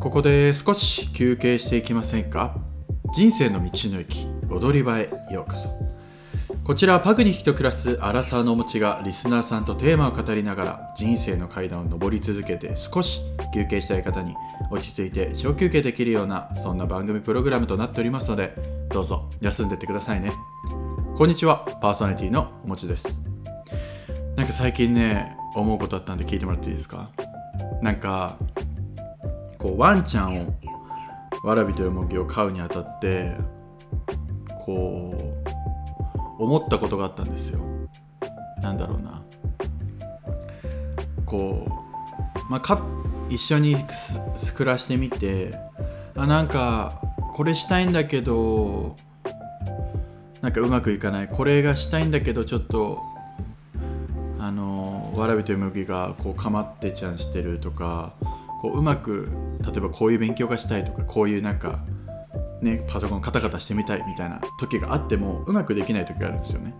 ここで少し休憩していきませんか？人生の道の駅踊り場へようこそ。こちらはパグニヒと暮らすアラサーのお持ちがリスナーさんとテーマを語りながら人生の階段を上り続けて少し休憩したい方に落ち着いて小休憩できるようなそんな番組プログラムとなっておりますのでどうぞ休んでってくださいね。こんにちは。パーソナリティのおもちです。なんか最近ね思うことあったんで聞いてもらっていいですか？なんかこうワンちゃんをわらびとよもぎを飼うにあたってこう思ったことがあったんですよ。なんだろうな。こうまあか一緒に暮らしてみてあなんかこれしたいんだけどなんかうまくいかない。これがしたいんだけどちょっとあのわらびとよもぎがこうかまってちゃんしてるとかこううまく例えばこういう勉強がしたいとかこういうなんかねパソコンカタカタしてみたいみたいな時があってもうまくできない時があるんですよね。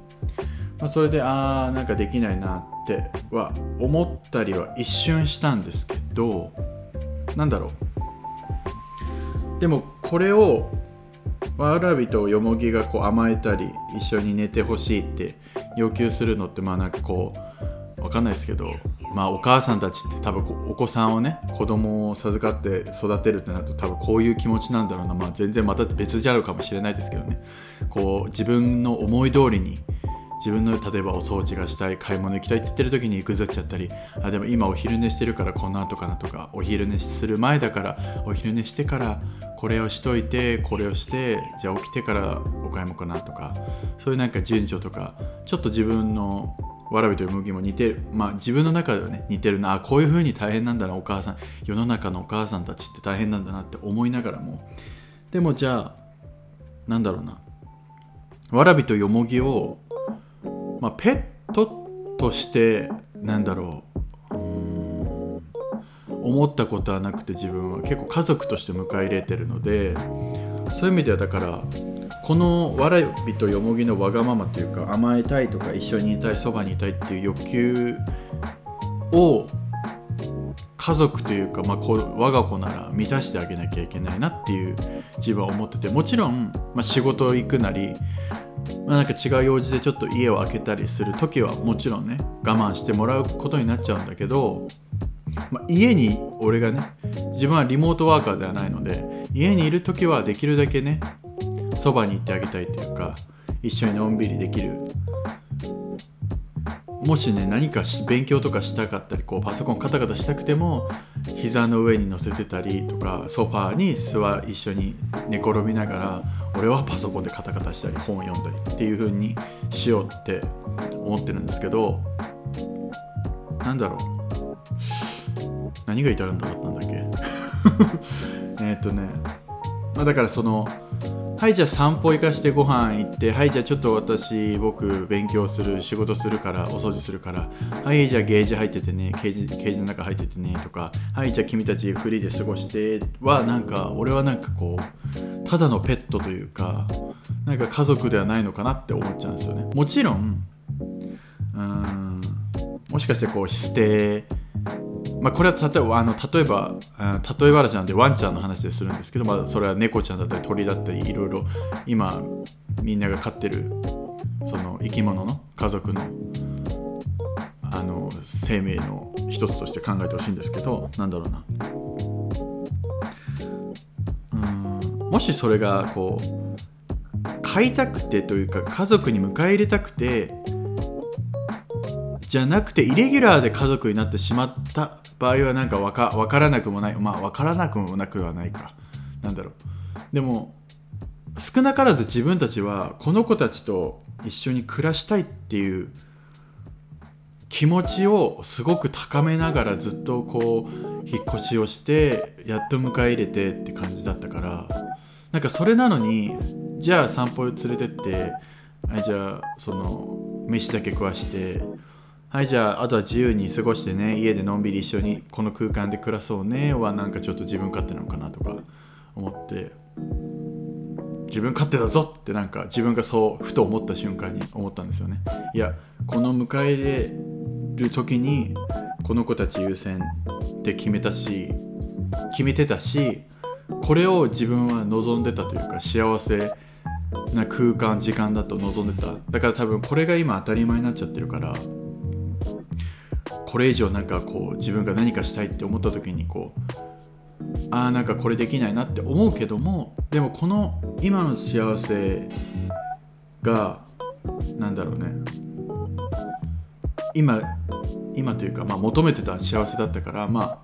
まあ、それでああなんかできないなっては思ったりは一瞬したんですけどなんだろうでもこれをわらびとよもぎがこう甘えたり一緒に寝てほしいって要求するのってまあなんかこうわかんないですけどまあお母さんたちって多分お子さんをね子供を授かって育てるってなると多分こういう気持ちなんだろうな。まあ全然また別じゃうかもしれないですけどね。こう自分の思い通りに自分の例えばお掃除がしたい買い物行きたいって言ってる時にぐずっちゃったりあでも今お昼寝してるからこの後かなとかお昼寝する前だからお昼寝してからこれをしといてこれをしてじゃあ起きてからお買い物かなとかそういうなんか順序とかちょっと自分のわらびと麦も似てるまあ自分の中ではね似てるなあこういう風に大変なんだなお母さん。世の中のお母さんたちって大変なんだなって思いながらも。でもじゃあなんだろうな。わらびとよもぎを、まあ、ペットとしてなんだろう。思ったことはなくて自分は結構家族として迎え入れてるのでそういう意味ではだからこのわらびとよもぎのわがままというか甘えたいとか一緒にいたいそばにいたいっていう欲求を家族というか、まあ、こ我が子なら満たしてあげなきゃいけないなっていう自分は思っててもちろん、まあ、仕事行くなり、まあ、なんか違う用事でちょっと家を空けたりする時はもちろんね我慢してもらうことになっちゃうんだけど、まあ、家に俺がね自分はリモートワーカーではないので家にいる時はできるだけねそばに行ってあげたいというか一緒にのんびりできる。もしね何かし勉強とかしたかったりこうパソコンカタカタしたくても膝の上に乗せてたりとかソファーに座一緒に寝転びながら俺はパソコンでカタカタしたり本を読んだりっていう風にしようって思ってるんですけどなんだろう。何が言いたかったんだっけ？えっとね。まあだからそのはいじゃあ散歩行かしてご飯行ってはいじゃあちょっと私僕勉強する仕事するからお掃除するからはいじゃあゲージ入っててねケージケージの中入っててねとかはいじゃあ君たちフリーで過ごしてはなんか俺はなんかこうただのペットというかなんか家族ではないのかなって思っちゃうんですよね。もちろんうんもしかしてこう捨てまあ、これは例えばあの例えば例え話なんでワンちゃんの話でするんですけど、まあ、それは猫ちゃんだったり鳥だったりいろいろ今みんなが飼ってるその生き物の家族のあの生命の一つとして考えてほしいんですけどなんだろうな。うん。もしそれがこう飼いたくてというか家族に迎え入れたくてじゃなくてイレギュラーで家族になってしまった場合はなんか分か分からなくもない。まあ分からなくもなくはないか。なんだろう。でも少なからず自分たちはこの子たちと一緒に暮らしたいっていう気持ちをすごく高めながらずっとこう引っ越しをしてやっと迎え入れてって感じだったからなんかそれなのにじゃあ散歩連れてってじゃあその飯だけ食わしてはいじゃああとは自由に過ごしてね家でのんびり一緒にこの空間で暮らそうねはなんかちょっと自分勝手なのかなとか思って。自分勝手だぞってなんか自分がそうふと思った瞬間に思ったんですよね。いやこの迎え入れる時にこの子たち優先って決めたし決めてたしこれを自分は望んでたというか幸せな空間時間だと望んでた。だから多分これが今当たり前になっちゃってるからこれ以上なんかこう自分が何かしたいって思った時にこうああなんかこれできないなって思うけどもでもこの今の幸せがなんだろうね。今今というか、まあ、求めてた幸せだったからまあ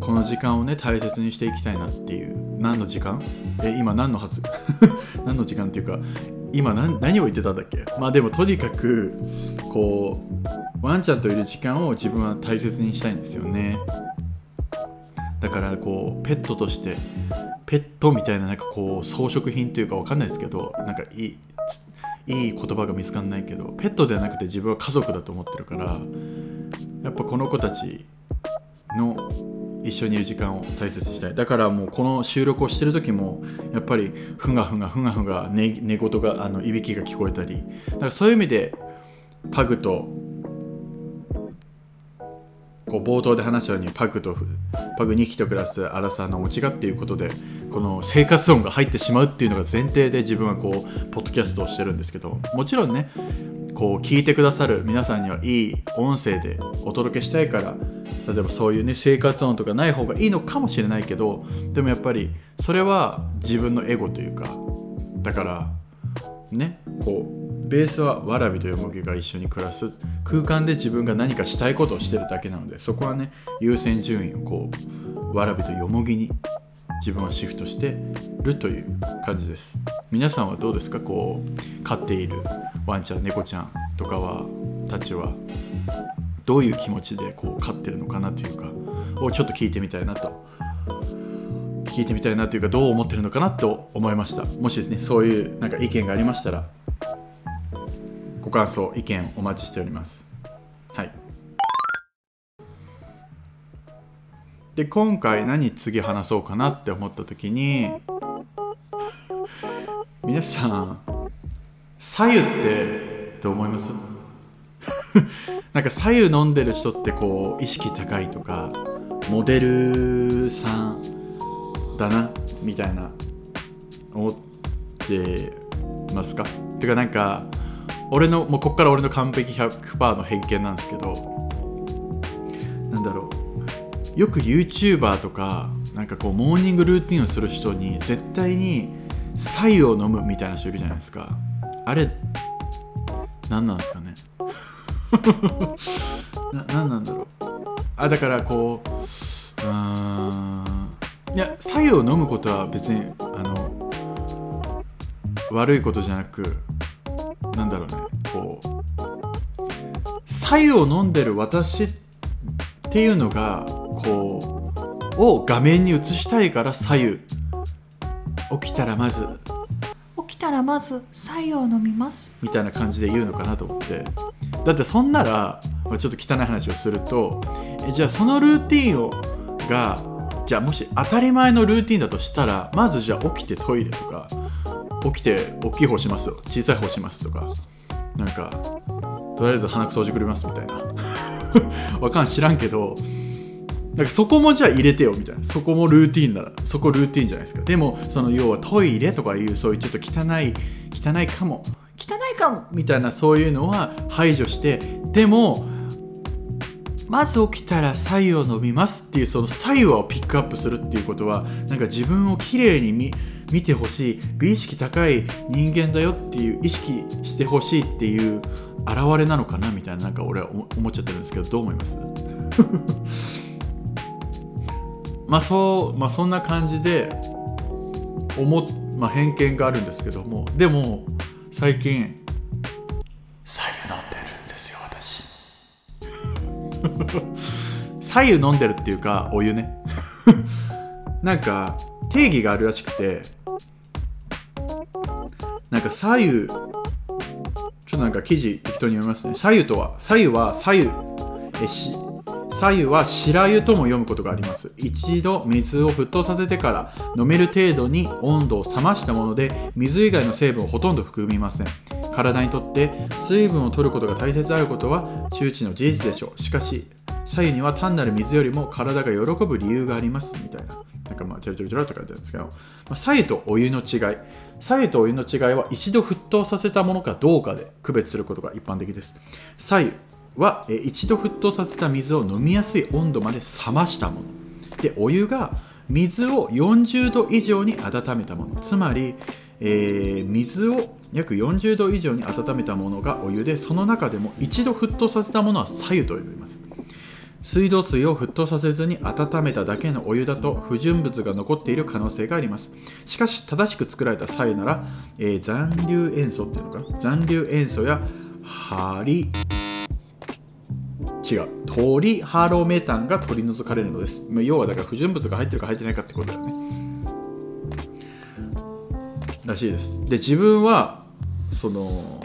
この時間をね大切にしていきたいなっていう何の時間？え今何のはず？何の時間っていうか今何を言ってたんだっけ？まあでもとにかくこうワンちゃんといる時間を自分は大切にしたいんですよね。だからこうペットとしてペットみたいななんかこう装飾品というか分かんないですけどなんかいいいい言葉が見つかんないけどペットではなくて自分は家族だと思ってるからやっぱこの子たちの一緒にいる時間を大切にしたい。だからもうこの収録をしてる時もやっぱりふがふがふがふが寝寝言があのいびきが聞こえたり。だからそういう意味でパグとこう冒頭で話したようにパグとパグ2匹と暮らすアラサーのお持ちがっていうことでこの生活音が入ってしまうっていうのが前提で自分はこうポッドキャストをしてるんですけどもちろんねこう聞いてくださる皆さんにはいい音声でお届けしたいから例えばそういうね生活音とかない方がいいのかもしれないけどでもやっぱりそれは自分のエゴというかだからねこうベースはわらびとよもぎが一緒に暮らす。空間で自分が何かしたいことをしてるだけなのでそこはね優先順位をこうわらびとよもぎに自分はシフトしてるという感じです。皆さんはどうですか？こう飼っているワンちゃん猫ちゃんとかはたちは。どういう気持ちでこう飼ってるのかなというかをちょっと聞いてみたいなと聞いてみたいなというかどう思ってるのかなと思いました。もしですねそういうなんか意見がありましたらご感想意見お待ちしております。はい。で今回何次話そうかなって思った時に 皆さん左右ってどう思います？なんか左右飲んでる人ってこう意識高いとかモデルさんだなみたいな思ってますか？てかなんか俺のもうこっから俺の完璧100%の偏見なんですけどなんだろう。よく YouTuber とかなんかこうモーニングルーティンをする人に絶対に白湯を飲むみたいな人いるじゃないですか。あれ何なんですかね？な何なんだろう。あだからこううーんいや白湯を飲むことは別にあの悪いことじゃなくなんだろうね。こう白湯を飲んでる私っていうのがこうを画面に映したいから左右起きたらまず。起きたらまず白湯を飲みます。みたいな感じで言うのかなと思ってだってそんならちょっと汚い話をするとえじゃあそのルーティンをがじゃあもし当たり前のルーティンだとしたらまずじゃあ起きてトイレとか起きて大きい方しますよ。小さい方しますとかなんかとりあえず鼻くそ掃除くれますみたいな。わかん知らんけどなんかそこもじゃあ入れてよみたいな。そこもルーティンならそこルーティンじゃないですか。でもその要はトイレとかいうそういうちょっと汚い汚いかも。汚いかもみたいなそういうのは排除してでもまず起きたら左右を飲みますっていうその左右をピックアップするっていうことはなんか自分をきれいに見見てほしい美意識高い人間だよっていう意識してほしいっていう現れなのかなみたいななんか俺は思っちゃってるんですけどどう思います？まあそうまあそんな感じで思っ、まあ、偏見があるんですけどもでも最近。左右飲んでるんですよ私。左右飲んでるっていうかお湯ね。なんか定義があるらしくて。なんか左右。ちょっとなんか記事適当に読みますね。左右とは左右は左右。えし左右は白湯とも読むことがあります。一度水を沸騰させてから飲める程度に温度を冷ましたもので水以外の成分をほとんど含みません。体にとって水分を取ることが大切であることは周知の事実でしょう。しかし左右には単なる水よりも体が喜ぶ理由があります。みたいな。なんかまあちょろちょろちょろって書いてあるんですけど、まあ、左右とお湯の違い。左右とお湯の違いは一度沸騰させたものかどうかで区別することが一般的です。左右は一度沸騰させた水を飲みやすい温度まで冷ましたもの。でお湯が水を40度以上に温めたもの。つまり、えー水を約40度以上に温めたものがお湯でその中でも一度沸騰させたものは左右と呼びます。水道水を沸騰させずに温めただけのお湯だと不純物が残っている可能性があります。しかし正しく作られた左右なら、えー残留塩素っていうのか残留塩素やハリ違う。トリハロメタンが取り除かれるのです。要はだから不純物が入ってるか入ってないかってことだよね。らしいです。で自分はその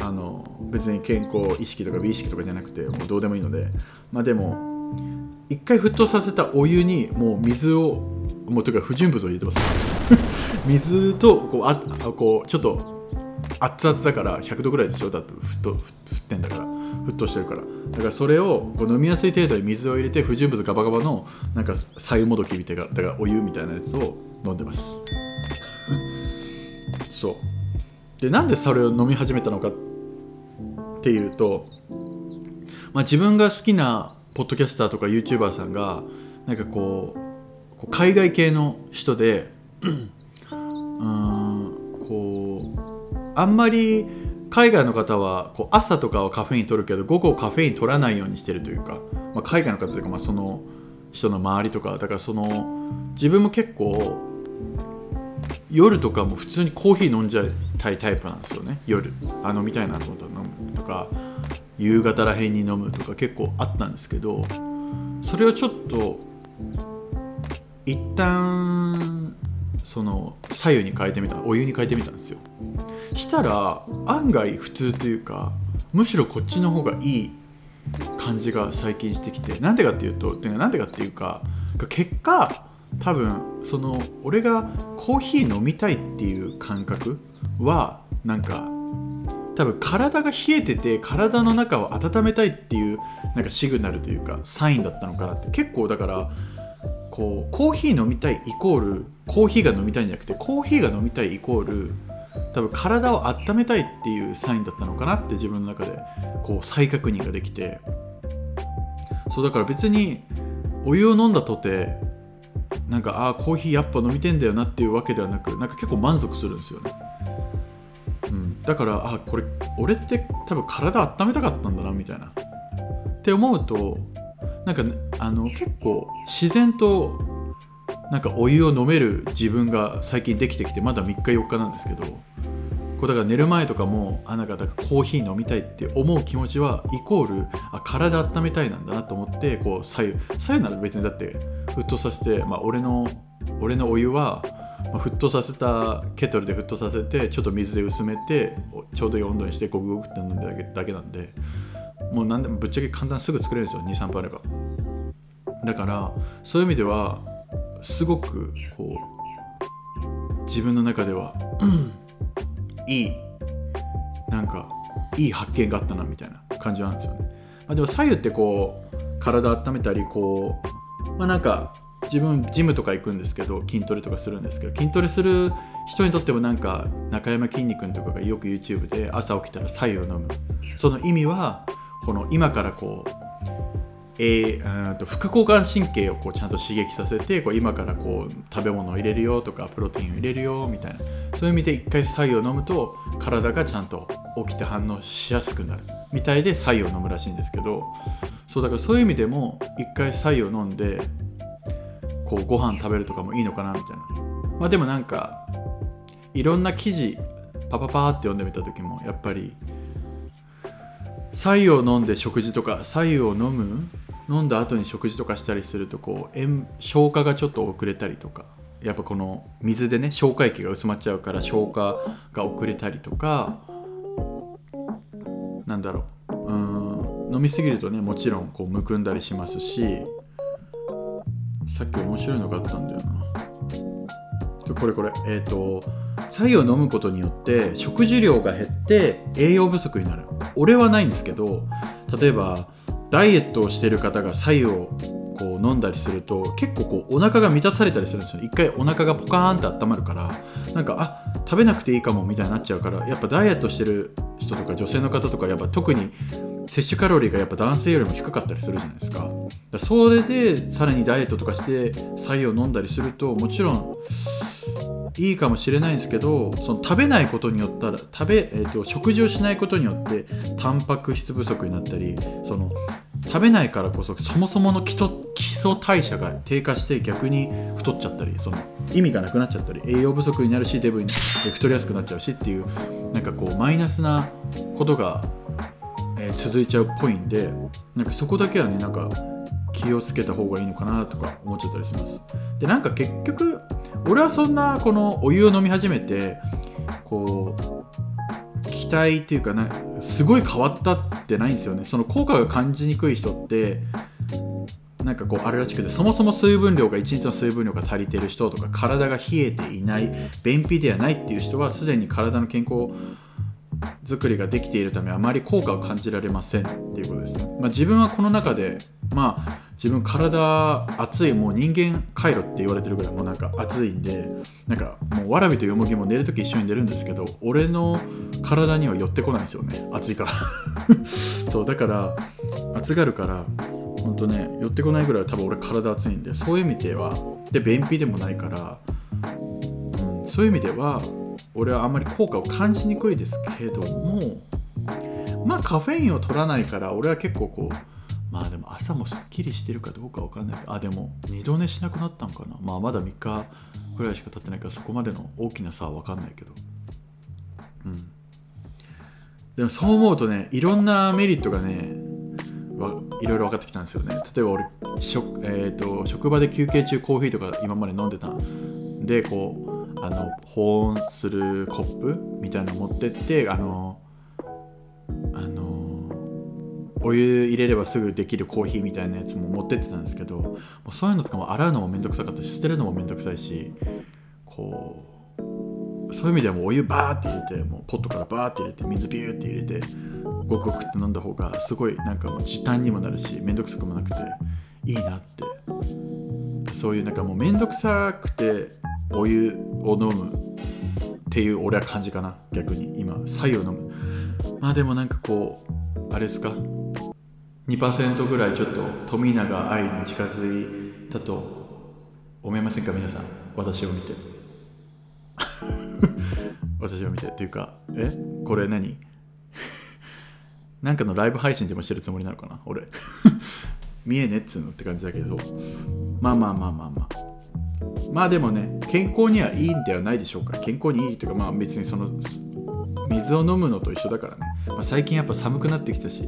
あの別に健康意識とか美意識とかじゃなくてもうどうでもいいのでまあでも一回沸騰させたお湯にもう水をもうというか不純物を入れてます。水とこうああこうちょっと熱々だから100度ぐらいでしょ？だって沸騰沸ってんだから。沸騰してるから。だからそれをこう飲みやすい程度に水を入れて不純物ガバガバのなんか左右もどきみたいなだからお湯みたいなやつを飲んでます。そう。でなんでそれを飲み始めたのかっていうと、まあ、自分が好きなポッドキャスターとか YouTuber さんがなんかこうこう海外系の人で うんこうあんまり海外の方はこう朝とかはカフェイン取るけど午後カフェイン取らないようにしてるというか、まあ、海外の方というか、まあ、その人の周りとかだからその自分も結構夜とかも普通にコーヒー飲んじゃいたいタイプなんですよね。夜。あ飲みたいなと飲むとか夕方らへんに飲むとか結構あったんですけどそれをちょっと一旦その左右に変えてみたお湯に変えてみたんですよ。したら案外普通というかむしろこっちの方がいい感じが最近してきてなんでかっていうとなんでかっていうか結果多分その俺がコーヒー飲みたいっていう感覚はなんか多分体が冷えてて体の中を温めたいっていうなんかシグナルというかサインだったのかなって。結構だからこうコーヒー飲みたいイコールコーヒーが飲みたいんじゃなくてコーヒーが飲みたいイコール多分体を温めたいっていうサインだったのかなって自分の中でこう再確認ができて。そうだから別にお湯を飲んだとてなんかああコーヒーやっぱ飲みてんだよなっていうわけではなくなんか結構満足するんですよね、うん、だからあこれ俺って多分体温めたかったんだなみたいな。って思うとなんかあの結構自然となんかお湯を飲める自分が最近できてきてまだ3日4日なんですけどこうだから寝る前とかもあなんかだからコーヒー飲みたいって思う気持ちはイコールあ体温めたいなんだなと思ってこう左右左右なら別にだって沸騰させて、まあ、俺の俺のお湯は、まあ、沸騰させたケトルで沸騰させてちょっと水で薄めてちょうどいい温度にしてゴクゴクって飲んでだけだけなんでもう何でもぶっちゃけ簡単すぐ作れるんですよ23分あれば。だからそういう意味ではすごくこう自分の中では、う んいいなんかいい発見があったなみたいな感じなんですよね、まあ、でも左右ってこう体温めたりこうまあなんか自分ジムとか行くんですけど筋トレとかするんですけど筋トレする人にとってもなんか中山きんに君とかがよく YouTube で朝起きたら左右を飲む。その意味はこの今からこうえー、と副交感神経をこうちゃんと刺激させてこう今からこう食べ物を入れるよとかプロテインを入れるよみたいな。そういう意味で一回白湯を飲むと体がちゃんと起きて反応しやすくなる。みたいで白湯を飲むらしいんですけどそうだからそういう意味でも一回白湯を飲んでこうご飯食べるとかもいいのかなみたいな。まあでもなんかいろんな記事パパパーって読んでみた時もやっぱり白湯を飲んで食事とか白湯を飲む飲んだ後に食事とかしたりするとこう塩消化がちょっと遅れたりとかやっぱこの水でね消化液が薄まっちゃうから消化が遅れたりとかなんだろううん飲みすぎるとねもちろんこうむくんだりしますしさっき面白いのがあったんだよな。これこれ。えっ、と白湯を飲むことによって食事量が減って栄養不足になる。俺はないんですけど例えばダイエットをしてる方が白湯をこう飲んだりすると結構こうお腹が満たされたりするんですよ一回お腹がポカーンって温まるから。なんかあ食べなくていいかもみたいになっちゃうからやっぱダイエットしてる人とか女性の方とかやっぱ特に摂取カロリーがやっぱ男性よりも低かったりするじゃないですか。それでさらにダイエットとかして白湯を飲んだりするともちろんいいかもしれないんですけどその食べないことによったら食べ、えーと食事をしないことによってタンパク質不足になったりその食べないからこそそもそもの基礎基礎代謝が低下して逆に太っちゃったりその意味がなくなっちゃったり栄養不足になるしデブに太りやすくなっちゃうしっていうなんかこうマイナスなことが、えー続いちゃうっぽいんでなんかそこだけはねなんか気をつけた方がいいのかなとか思っちゃったりします。でなんか結局俺はそんなこのお湯を飲み始めてこう期待っていうかなすごい変わったってないんですよね。その効果が感じにくい人ってなんかこうあるらしくてそもそも水分量が1日の水分量が足りてる人とか体が冷えていない便秘ではないっていう人はすでに体の健康作りができているためあまり効果を感じられませんっていうことですね、まあ、自分はこの中でまあ自分体熱いもう人間回路って言われてるぐらいもうなんか熱いんでなんかもうわらびとよもぎも寝るとき一緒に寝るんですけど俺の体には寄ってこないんですよね。暑いから。そうだから暑がるからほんとね寄ってこないぐらい多分俺体熱いんでそういう意味ではで便秘でもないから、うん、そういう意味では俺はあんまり効果を感じにくいですけどもまあカフェインを取らないから俺は結構こうまあでも朝もすっきりしてるかどうかわかんない。あでも二度寝しなくなったんかな。まあまだ3日ぐらいしか経ってないからそこまでの大きな差はわかんないけど。うん。でもそう思うとねいろんなメリットがねわいろいろ分かってきたんですよね。例えば俺職,、えー、と職場で休憩中コーヒーとか今まで飲んでたん。でこうあの保温するコップみたいなの持ってってあのあのお湯入れればすぐできるコーヒーみたいなやつも持ってってたんですけどもうそういうのとかも洗うのもめんどくさかったし捨てるのもめんどくさいしこうそういう意味ではもうお湯バーって入れてもうポットからバーって入れて水ビューって入れてごくごくって飲んだ方がすごいなんかもう時短にもなるしめんどくさくもなくていいなって。そういうなんかもうめんどくさくてお湯を飲むっていう俺は感じかな逆に今。白湯を飲む。まあでもなんかこうあれですか？2%ぐらいちょっと富永愛に近づいたと思いませんか皆さん。私を見て。私を見てっていうかえ？これ何？なんかのライブ配信でもしてるつもりなのかな？俺。見えねっつうのって感じだけど。まあまあまあまあまあ。まあでもね健康にはいいんではないでしょうか。健康にいいというかまあ別にその水を飲むのと一緒だからね、まあ、最近やっぱ寒くなってきたし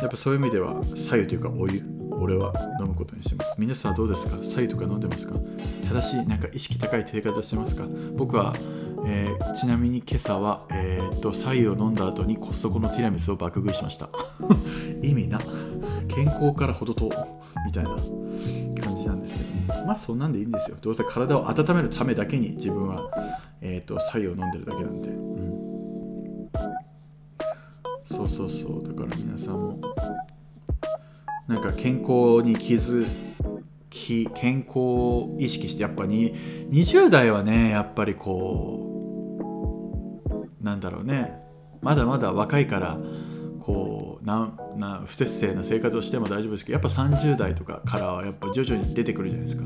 やっぱそういう意味では白湯というかお湯俺は飲むことにしてます。皆さんはどうですか？白湯とか飲んでますか？正しいなんか意識高い手方してますか？僕は、えーちなみに今朝は、えーっと白湯を飲んだ後にコストコのティラミスを爆食いしました。意味な。健康から程遠みたいな。感じなんですけど。まあそんなんでいいんですよ。どうせ体を温めるためだけに自分は、えーっと白湯を飲んでるだけなんで、うん。そうそうそう。だから皆さんもなんか健康に気づき健康を意識してやっぱり20代はねやっぱりこうなんだろうね。まだまだ若いからこうなんな不節制な生活をしても大丈夫ですけどやっぱ30代とかからはやっぱ徐々に出てくるじゃないですか。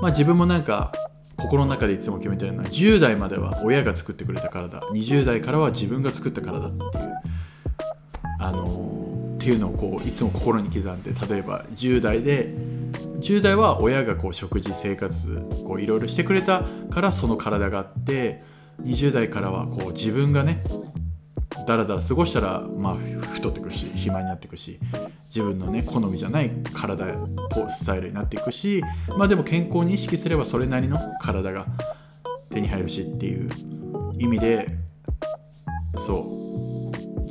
まあ自分もなんか心の中でいつも決めてるのは10代までは親が作ってくれた体20代からは自分が作った体っていう。あのっていうのをこういつも心に刻んで例えば10代で10代は親がこう食事生活いろいろしてくれたからその体があって20代からはこう自分がねだらだら過ごしたら、まあ、太ってくるし暇になっていくし自分のね好みじゃない体スタイルになっていくしまあでも健康に意識すればそれなりの体が手に入るしっていう意味でそう。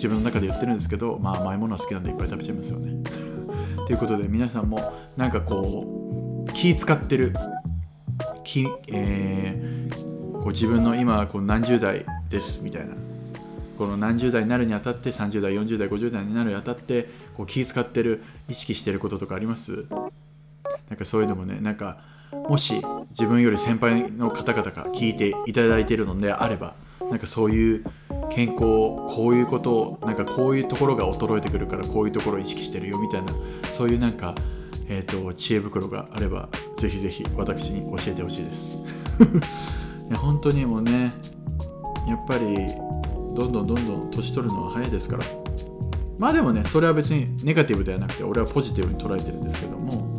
自分の中で言ってるんですけどまあ甘いものは好きなんでいっぱい食べちゃいますよね。ということで皆さんもなんかこう気使ってる。気、えーこう自分の今こう何十代ですみたいな。この何十代になるにあたって30代40代50代になるにあたってこう気遣ってる意識してることとかあります？なんかそういうのもねなんかもし自分より先輩の方々が聞いていただいてるのであればなんかそういう健康こういうことをなんかこういうところが衰えてくるからこういうところを意識してるよみたいなそういうなんか、えー、と知恵袋があればぜひぜひ私に教えてほしいです。いや本当にもうねやっぱりどんどんどんどん年取るのは早いですから。まあでもねそれは別にネガティブではなくて俺はポジティブに捉えてるんですけども。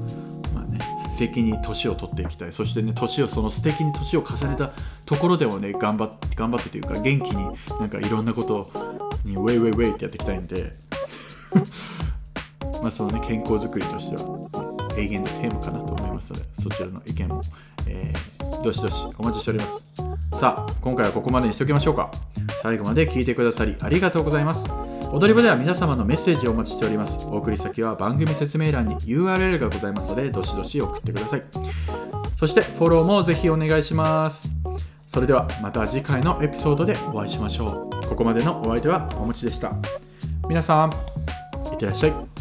敵に年を取っていきたい。そしてね年をその素敵に年を重ねたところでもね頑張って頑張ってというか元気になんかいろんなことにウェイウェイウェイってやっていきたいんで。まあそのね健康づくりとしては永遠のテーマかなと思いますのでそちらの意見も、えーどしどしお待ちしております。さあ今回はここまでにしておきましょうか。最後まで聞いてくださりありがとうございます。踊り場では皆様のメッセージをお待ちしております。お送り先は番組説明欄に URL がございますのでどしどし送ってください。そしてフォローもぜひお願いします。それではまた次回のエピソードでお会いしましょう。ここまでのお相手はおもちでした。皆さんいってらっしゃい。